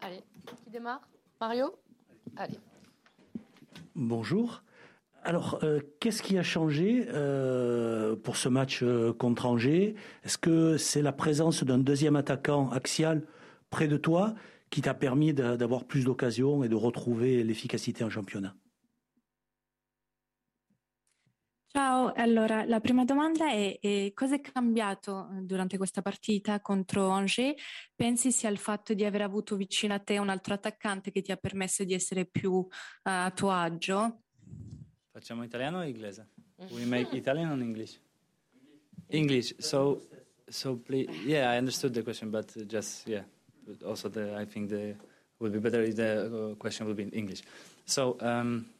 Allez, qui démarre? Mario? Allez. Bonjour. Alors, euh, qu'est-ce qui a changé euh, pour ce match euh, contre Angers? Est-ce que c'est la présence d'un deuxième attaquant axial près de toi qui t'a permis d'avoir plus d'occasions et de retrouver l'efficacité en championnat? Ciao, allora la prima domanda è, è cosa è cambiato durante questa partita contro Angers? Pensi sia il fatto di aver avuto vicino a te un altro attaccante che ti ha permesso di essere più uh, a tuo agio? Facciamo italiano o inglese? We make Italian or English? English. So, so please. Yeah, I understood the question, but just yeah. Also, the, I think the would be better if the uh, question would be in English. So. Um,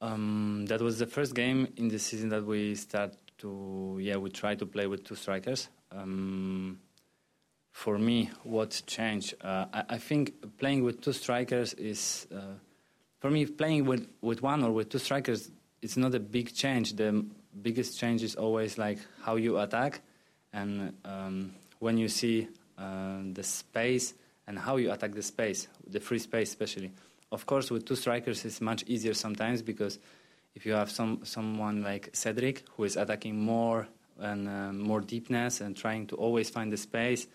um, that was the first game in the season that we start to yeah we try to play with two strikers. Um, for me, what changed? Uh, I, I, think playing with two strikers is uh, for me playing with, with one or with two strikers. It's not a big change. The biggest change is always like how you attack, and um, when you see uh, the space and how you attack the space, the free space especially. Of course, with two strikers, it's much easier sometimes because if you have some someone like Cedric who is attacking more and uh, more deepness and trying to always find the space,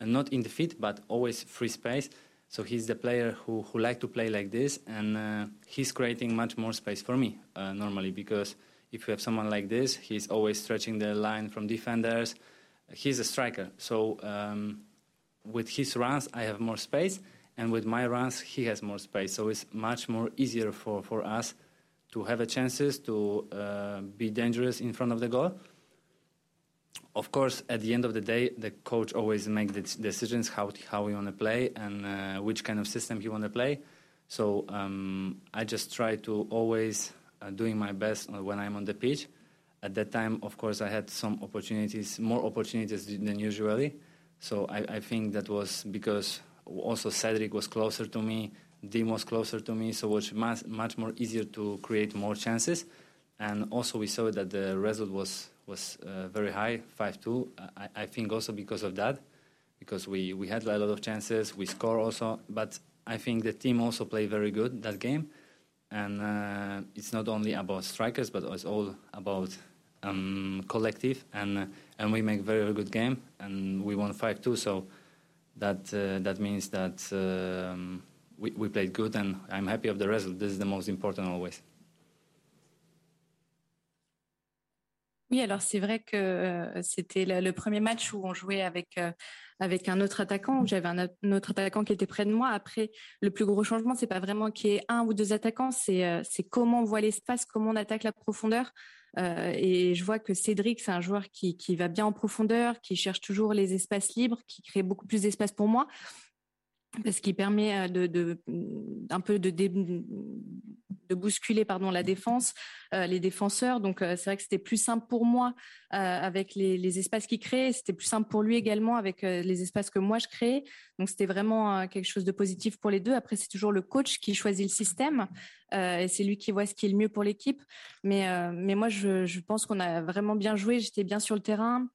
and not in the feet but always free space. So he's the player who who like to play like this, and uh, he's creating much more space for me uh, normally because if you have someone like this, he's always stretching the line from defenders. He's a striker, so um, with his runs, I have more space and with my runs he has more space. So it's much more easier for, for us to have a chances to uh, be dangerous in front of the goal. Of course at the end of the day the coach always makes the decisions how, how we want to play and uh, which kind of system he want to play. So um, i just try to always uh, doing my best when i'm on the pitch. At that time of course i had some opportunities more opportunities than usually. So I, I think that was because also Cedric was closer to me, Dim was closer to me, so it was much, much more easier to create more chances. And also we saw that the result was was uh, very high, 5-2. I, I, think also because of that, because we, we had a lot of chances, we score also, but I think the team also played very good that game. And uh, it's not only about strikers, but it's all about um, collective. And, uh, and we make very, very good game, and we won 5-2, so that uh, that means that um, we, we played good and I'm happy of the result. This is the most important always. Oui, alors c'est vrai que euh, c'était le, premier match où on jouait avec euh, un autre attaquant. J'avais un, autre attaquant qui était près de moi. Après, le plus gros changement, c'est pas vraiment qu'il y ait un ou deux attaquants, c'est euh, comment on voit l'espace, comment on attaque la profondeur. Et je vois que Cédric, c'est un joueur qui, qui va bien en profondeur, qui cherche toujours les espaces libres, qui crée beaucoup plus d'espace pour moi parce qu'il permet euh, de, un peu de, bousculer pardon la défense, euh, les défenseurs. Donc euh, c'est vrai que c'était plus simple pour moi avec les, espaces qu'il crée. C'était plus simple pour lui également avec les espaces que moi je crée. Donc c'était vraiment quelque chose de positif pour les deux. Après c'est toujours le coach qui choisit le système c'est lui qui voit ce qui est le mieux pour l'équipe. Mais mais moi je pense qu'on a vraiment bien joué. J'étais bien sur le terrain.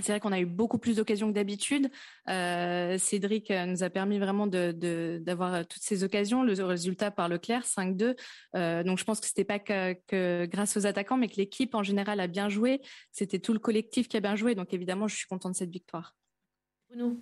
C'est vrai qu'on a eu beaucoup plus d'occasions que d'habitude. Euh, Cédric euh, nous a permis vraiment d'avoir de, toutes ces occasions. Le résultat par Leclerc, 5-2. Euh, donc je pense que c'était pas que, grâce aux attaquants, mais que l'équipe en général a bien joué. C'était tout le collectif qui a bien joué. Donc évidemment, je suis content de cette victoire. Bruno.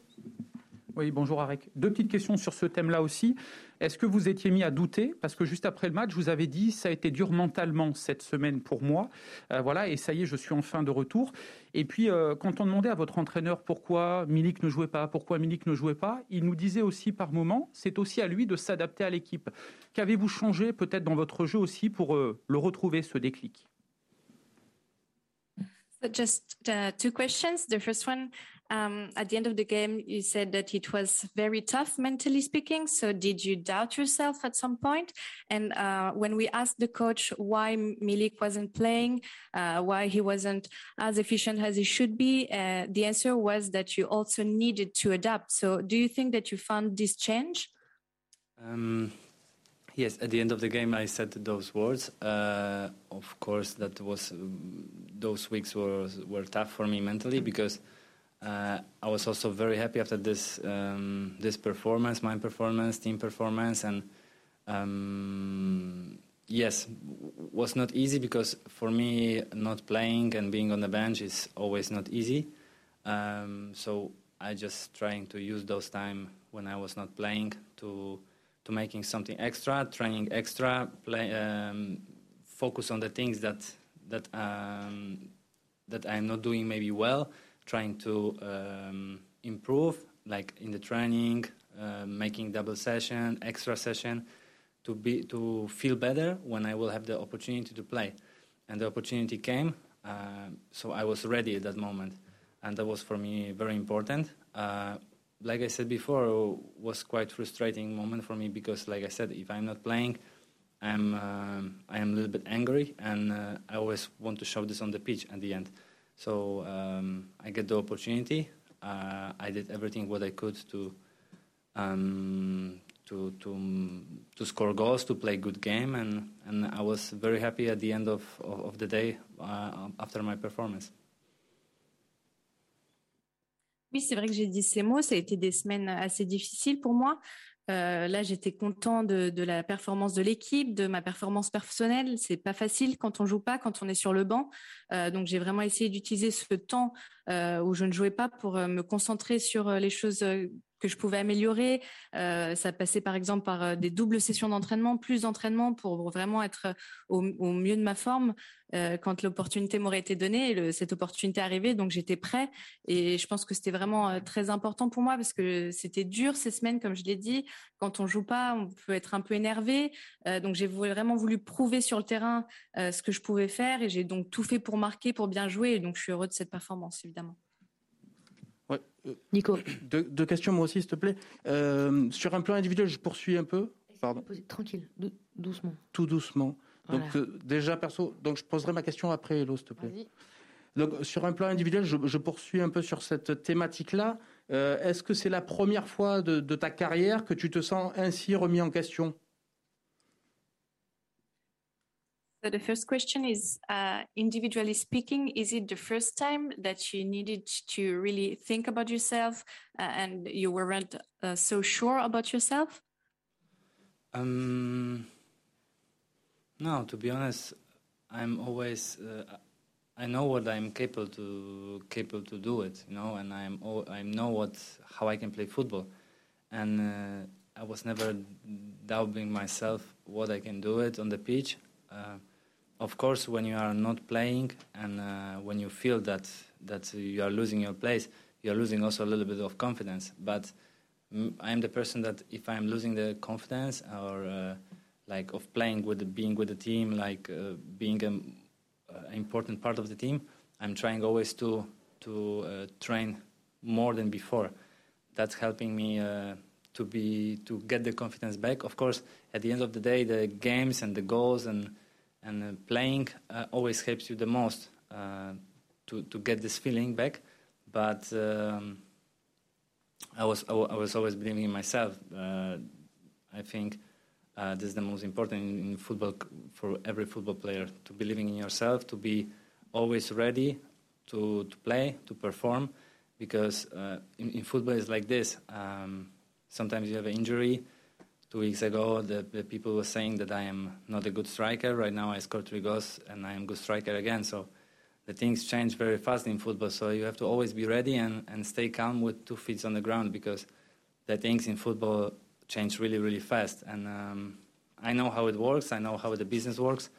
Oui, bonjour Arek. Deux petites questions sur ce thème-là aussi. Est-ce que vous étiez mis à douter? Parce que juste après le match, vous avez dit ça a été dur mentalement cette semaine pour moi. Euh, voilà, et ça y est, je suis enfin de retour. Et puis, euh, quand on demandait à votre entraîneur pourquoi Milik ne jouait pas, pourquoi Milik ne jouait pas, il nous disait aussi par moment, c'est aussi à lui de s'adapter à l'équipe. Qu'avez-vous changé peut-être dans votre jeu aussi pour euh, le retrouver, ce déclic? Just uh, two questions. The first one, um, at the end of the game, you said that it was very tough mentally speaking. So did you doubt yourself at some point? And uh, when we asked the coach why Milik wasn't playing, uh, why he wasn't as efficient as he should be, uh, the answer was that you also needed to adapt. So do you think that you found this change? Um, Yes, at the end of the game, I said those words. Uh, of course, that was those weeks were were tough for me mentally because uh, I was also very happy after this um, this performance, my performance, team performance, and um, yes, was not easy because for me, not playing and being on the bench is always not easy. Um, so I just trying to use those time when I was not playing to to making something extra, training extra, play, um, focus on the things that that um, that I'm not doing maybe well, trying to um, improve, like in the training, uh, making double session, extra session, to be to feel better when I will have the opportunity to play, and the opportunity came, uh, so I was ready at that moment, and that was for me very important. Uh, like I said before, was quite frustrating moment for me because, like I said, if I'm not playing, I'm um, I am a little bit angry, and uh, I always want to show this on the pitch at the end. So um, I get the opportunity. Uh, I did everything what I could to um, to to to score goals, to play good game, and and I was very happy at the end of of, of the day uh, after my performance. Oui, c'est vrai que j'ai dit ces mots. Ça a été des semaines assez difficiles pour moi. Euh, là, j'étais content de, la performance de l'équipe, de ma performance personnelle. C'est pas facile quand on joue pas, quand on est sur le banc. Euh, donc, j'ai vraiment essayé d'utiliser ce temps euh, où je ne jouais pas pour me concentrer sur les choses que je pouvais améliorer. Euh, ça passait par exemple par euh, des doubles sessions d'entraînement, plus d'entraînement pour vraiment être au, au, mieux de ma forme euh, quand l'opportunité m'aurait été donnée. Cette opportunité arrivée, donc j'étais prêt. Et je pense que c'était vraiment euh, très important pour moi parce que c'était dur ces semaines, comme je l'ai dit. Quand on joue pas, on peut être un peu énervé. Euh, donc j'ai vraiment voulu prouver sur le terrain euh, ce que je pouvais faire et j'ai donc tout fait pour marquer, pour bien jouer. Et donc je suis heureux de cette performance, évidemment. Ouais. Euh, Nico. Deux, deux, questions, moi aussi, s'il te plaît. Euh, sur un plan individuel, je poursuis un peu. Pardon. Tranquille, doucement. Tout doucement. Voilà. Donc, euh, déjà, perso, donc je poserai ma question après, Elo, s'il te plaît. Donc, sur un plan individuel, je, je, poursuis un peu sur cette thématique-là. Euh, Est-ce que c'est la première fois de, de, ta carrière que tu te sens ainsi remis en question? So the first question is, uh, individually speaking, is it the first time that you needed to really think about yourself uh, and you weren't uh, so sure about yourself? Um, no, to be honest, I'm always uh, I know what I'm capable to capable to do it, you know, and I'm I know what how I can play football, and uh, I was never doubting myself what I can do it on the pitch. Uh, of course, when you are not playing and uh, when you feel that that you are losing your place, you are losing also a little bit of confidence. But I am the person that if I'm losing the confidence or uh, like of playing with the, being with the team, like uh, being an important part of the team, I'm trying always to to uh, train more than before. That's helping me uh, to be to get the confidence back. Of course, at the end of the day, the games and the goals and and uh, playing always helps you the most to to get this feeling back. But um, I was I was always believing in myself. I think uh, this is the most important in, in, football for every football player to believing in yourself, to be always ready to, to play, to perform, because uh, in, in, football it's like this. Um, sometimes you have an injury. Two weeks ago, the, the, people were saying that I am not a good striker. Right now, I scored three goals and I am a good striker again. So the things change very fast in football. So you have to always be ready and, and stay calm with two feet on the ground because the things in football change really, really fast. And um, I know how it works. I know how the business works.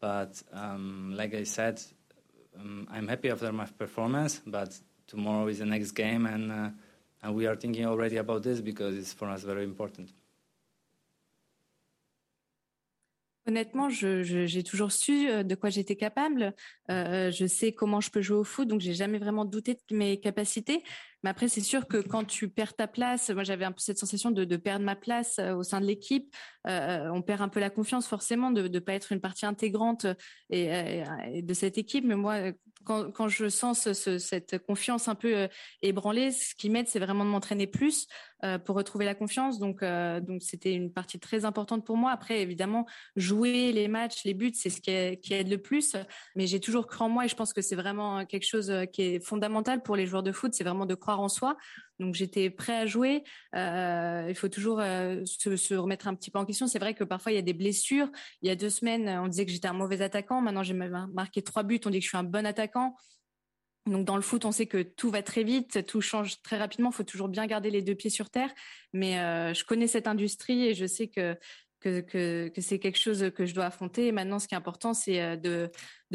But um, like I said, um, I'm happy after my performance. But tomorrow is the next game, and, uh, and we are thinking already about this because it's for us very important. Honnêtement, j'ai toujours su euh, de quoi j'étais capable. Euh, je sais comment je peux jouer au foot, donc j'ai jamais vraiment douté de mes capacités. Mais après, c'est sûr que quand tu perds ta place, moi j'avais un peu cette sensation de, perdre ma place euh, au sein de l'équipe. Euh, on perd un peu la confiance forcément de ne pas être une partie intégrante et, et, de cette équipe. Mais moi, quand, je sens ce, cette confiance un peu ébranlée, ce qui m'aide, c'est vraiment de m'entraîner plus euh, pour retrouver la confiance. Donc, euh, donc c'était une partie très importante pour moi. Après, évidemment, jouer les matchs, les buts, c'est ce qui, qui, aide le plus. Mais j'ai toujours cru en moi et je pense que c'est vraiment quelque chose euh, qui est fondamental pour les joueurs de foot. C'est vraiment de croire en soi. Donc, j'étais prêt à jouer. Euh, il faut toujours euh, se, remettre un petit peu en question. C'est vrai que parfois il y a des blessures. Il y a deux semaines, on disait que j'étais un mauvais attaquant. Maintenant, j'ai marqué trois buts. On dit que je suis un bon attaquant. Donc dans le foot, on sait que tout va très vite, tout change très rapidement. Il faut toujours bien garder les deux pieds sur terre. Mais euh, je connais cette industrie et je sais que c'est quelque chose que je dois affronter. Maintenant, ce qui est important, c'est de,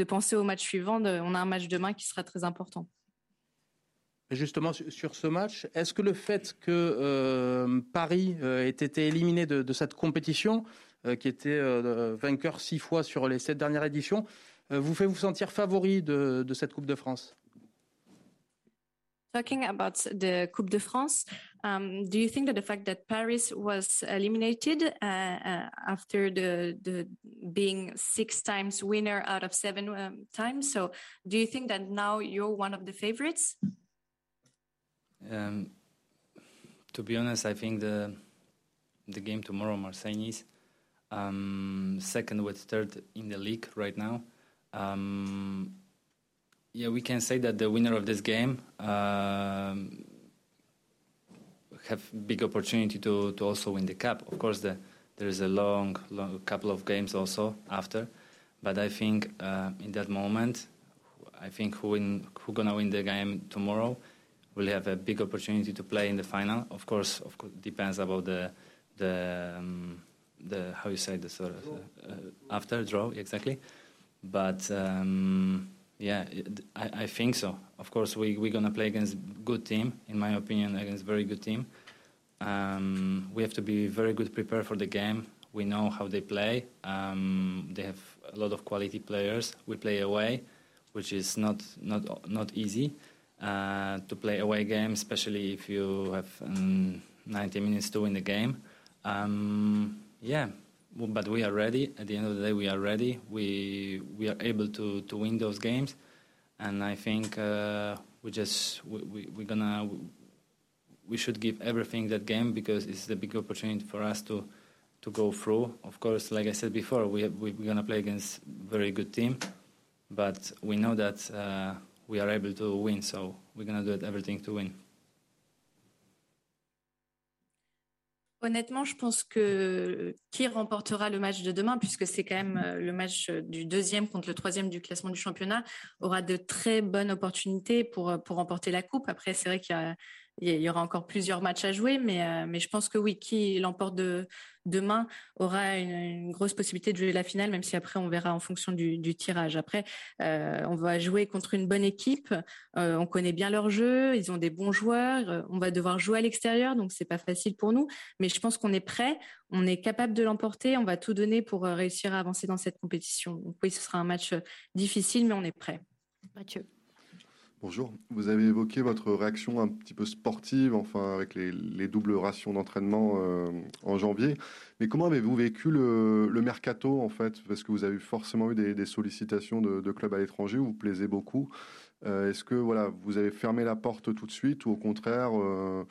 penser au match suivant. On a un match demain qui sera très important. Justement, sur ce match, est-ce que le fait que euh, Paris euh, ait été éliminé de, de cette compétition, euh, qui était euh, vainqueur six fois sur les sept dernières éditions, vous fait vous sentir favori de, cette Coupe de France? Talking about the Coupe de France, um, do you think that the fact that Paris was eliminated uh, uh, after the being six times winner out of seven um, times, so do you think that now you're one of the favorites? Um, to be honest, I think the the game tomorrow, Marseille um, second with third in the league right now. Um, yeah, we can say that the winner of this game um, have big opportunity to, to also win the cup. Of course, the, there is a long, long couple of games also after, but I think uh, in that moment, I think who win, who gonna win the game tomorrow will have a big opportunity to play in the final. Of course, of course, depends about the the um, the how you say the sort of uh, after draw exactly. But um, yeah, I, I, think so. Of course, we, we're going to play against good team, in my opinion, against very good team. Um, we have to be very good prepared for the game. We know how they play. Um, they have a lot of quality players. We play away, which is not not not easy uh, to play away game, especially if you have um, 90 minutes to win the game. Um, yeah, but we are ready. At the end of the day, we are ready. We we are able to, to win those games, and I think uh, we just we, we we're gonna we should give everything that game because it's the big opportunity for us to to go through. Of course, like I said before, we we're gonna play against very good team, but we know that uh, we are able to win. So we're gonna do everything to win. Honnêtement, je pense que qui remportera le match de demain, puisque c'est quand même euh, le match du deuxième contre le troisième du classement du championnat, aura de très bonnes opportunités pour, pour remporter la coupe. Après, c'est vrai qu'il y a il y aura encore plusieurs matchs à jouer, mais, euh, je pense que oui, qui l'emporte de, demain aura une, grosse possibilité de jouer la finale, même si après on verra en fonction du, tirage. Après, euh, on va jouer contre une bonne équipe, euh, on connaît bien leur jeu, ils ont des bons joueurs, on va devoir jouer à l'extérieur, donc c'est pas facile pour nous, mais je pense qu'on est prêt, on est capable de l'emporter, on va tout donner pour réussir à avancer dans cette compétition. Oui, ce sera un match difficile, mais on est prêt. Mathieu. Bonjour. Vous avez évoqué votre réaction un petit peu sportive, enfin avec les, les doubles rations d'entraînement euh, en janvier. Mais comment avez-vous vécu le, mercato en fait? Parce que vous avez forcément eu des, sollicitations de, clubs à l'étranger, vous vous plaisez beaucoup. Euh, Est-ce que voilà, vous avez fermé la porte tout de suite ou au contraire, euh,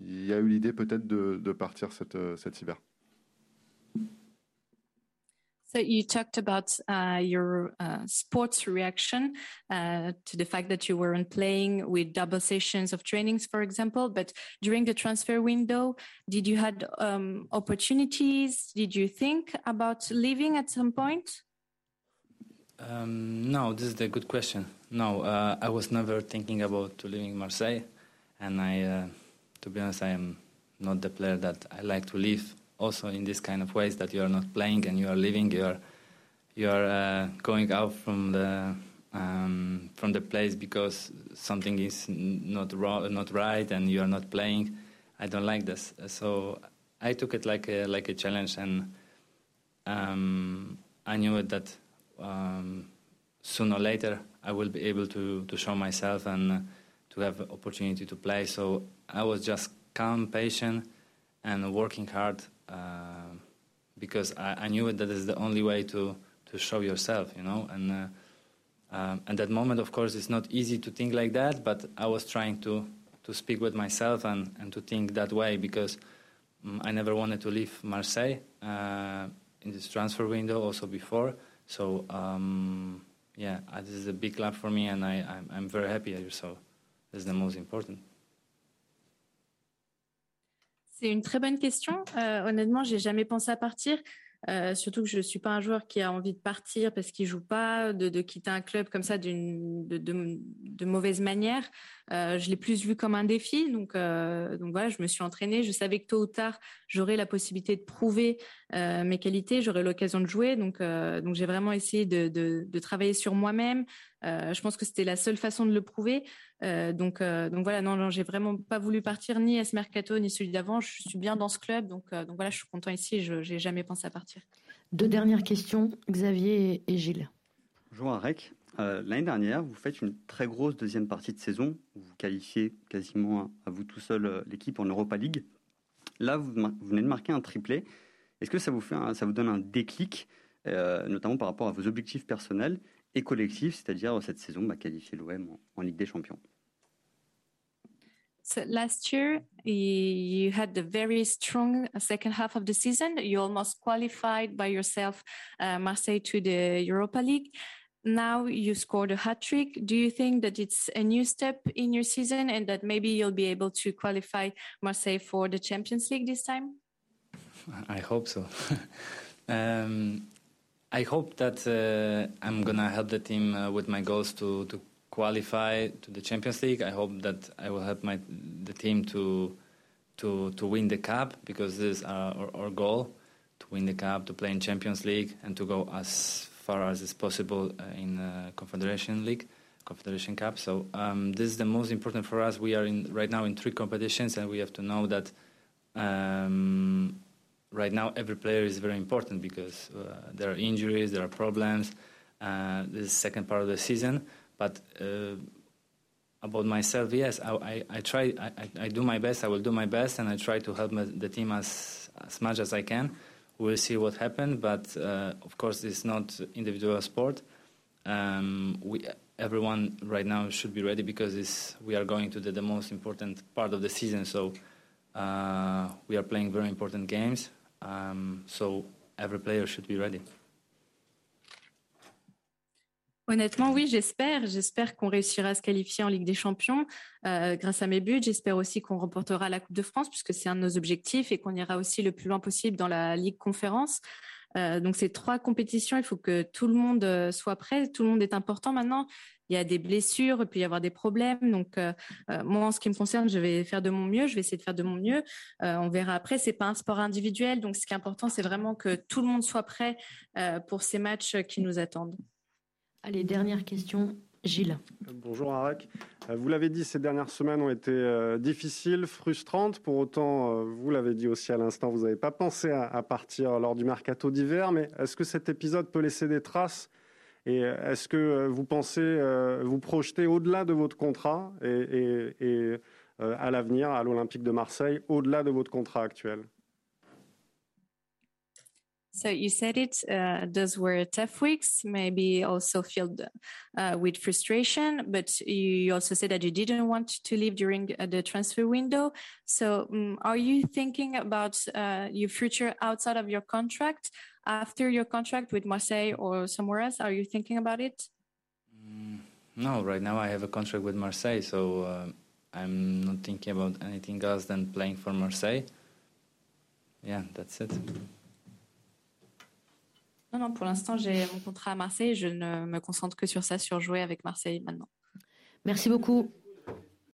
il y a eu l'idée peut-être de, partir cet hiver? So you talked about uh, your uh, sports reaction uh, to the fact that you weren't playing with double sessions of trainings, for example. But during the transfer window, did you had um, opportunities? Did you think about leaving at some point? Um, no, this is a good question. No, uh, I was never thinking about leaving Marseille, and I, uh, to be honest, I am not the player that I like to leave also in this kind of ways that you are not playing and you are living, you are you are uh, going out from the um, from the place because something is not wrong, not right, and you are not playing. I don't like this, so I took it like a like a challenge, and um, I knew that um, sooner or later I will be able to to show myself and uh, to have opportunity to play. So I was just calm, patient, and working hard uh, because I, I, knew that is the only way to to show yourself, you know. And uh, Um, at that moment, of course, it's not easy to think like that, but I was trying to, to speak with myself and, and to think that way because um, I never wanted to leave Marseille uh, in this transfer window, also before. So, um, yeah, this is a big club for me, and I, I'm, I'm very happy. So, that's the most important. C'est une très bonne question. Euh, honnêtement, j'ai jamais pensé à partir. Euh, surtout que je suis pas un joueur qui a envie de partir parce qu'il joue pas, de, quitter un club comme ça d'une de, mauvaise manière. Euh, je l'ai plus vu comme un défi, donc euh, donc voilà, je me suis entraînée. Je savais que tôt ou tard j'aurais la possibilité de prouver euh, mes qualités, j'aurais l'occasion de jouer. Donc donc j'ai vraiment essayé de, de travailler sur moi-même. Euh, je pense que c'était la seule façon de le prouver. donc donc voilà, non non, j'ai vraiment pas voulu partir ni à ce mercato ni celui d'avant. Je suis bien dans ce club, donc donc voilà, je suis content ici. Je j'ai jamais pensé à partir. Deux dernières questions, Xavier et Gilles. Bonjour Arek. Euh, l'année dernière, vous faites une très grosse deuxième partie de saison où vous qualifiez quasiment à vous tout seul euh, l'équipe en Europa League. Là, vous, venez de marquer un triplé. Est-ce que ça vous, fait ça vous donne un déclic, euh, notamment par rapport à vos objectifs personnels? Et collectifs, c'est-à-dire cette saison, bah, qualifier l'OM en, en Ligue des Champions So last year, you had the very strong second half of the season. You almost qualified by yourself uh, Marseille to the Europa League. now you scored a hat trick. Do you think that it's a new step in your season and that maybe you'll be able to qualify Marseille for the Champions League this time? I hope so. um, I hope that uh, I'm gonna help the team uh, with my goals to, to qualify to the Champions League. I hope that I will help my the team to to to win the cup because this is our, our goal to win the cup, to play in Champions League, and to go as far as is possible uh, in uh, Confederation League, Confederation Cup. So um, this is the most important for us. We are in right now in three competitions, and we have to know that um, right now every player is very important because uh, there are injuries, there are problems. Uh, this second part of the season, but uh, about myself, yes, I, I, I try, I, I, do my best. I will do my best, and I try to help the team as as much as I can we'll see what happens. But uh, of course, it's not individual sport. Um, we everyone right now should be ready because we are going to the, the, most important part of the season. So uh, we are playing very important games. Um, so every player should be ready. Honnêtement, oui, j'espère. J'espère qu'on réussira à se qualifier en Ligue des Champions euh, grâce à mes buts. J'espère aussi qu'on remportera la Coupe de France puisque c'est un de nos objectifs et qu'on ira aussi le plus loin possible dans la Ligue Conférence. Euh, donc ces trois compétitions, il faut que tout le monde euh, soit prêt. Tout le monde est important maintenant. Il y a des blessures, il peut y avoir des problèmes. Donc moi, en ce qui me concerne, je vais faire de mon mieux. Je vais essayer de faire de mon mieux. on verra après. C'est pas un sport individuel, donc ce qui est important, c'est vraiment que tout le monde soit prêt pour ces matchs qui nous attendent. Allez, dernière question. Gilles. Bonjour Arek. Euh, vous l'avez dit, ces dernières semaines ont été euh, difficiles, frustrantes. Pour autant, euh, vous l'avez dit aussi à l'instant, vous n'avez pas pensé à, partir lors du mercato d'hiver. Mais est-ce que cet épisode peut laisser des traces? Et est-ce que vous pensez vous projeter au-delà de votre contrat et à l'avenir à l'Olympique de Marseille, au-delà de votre contrat actuel? So you said it, uh, those were tough weeks, maybe also filled uh, with frustration, but you also said that you didn't want to leave during uh, the transfer window. So um, are you thinking about uh, your future outside of your contract, after your contract with Marseille or somewhere else? Are you thinking about it? Mm, no, right now I have a contract with Marseille, so uh, I'm not thinking about anything else than playing for Marseille. Yeah, that's it. Non, pour l'instant, j'ai mon contrat à Marseille. Je ne me concentre que sur ça, sur jouer avec Marseille maintenant. Merci beaucoup.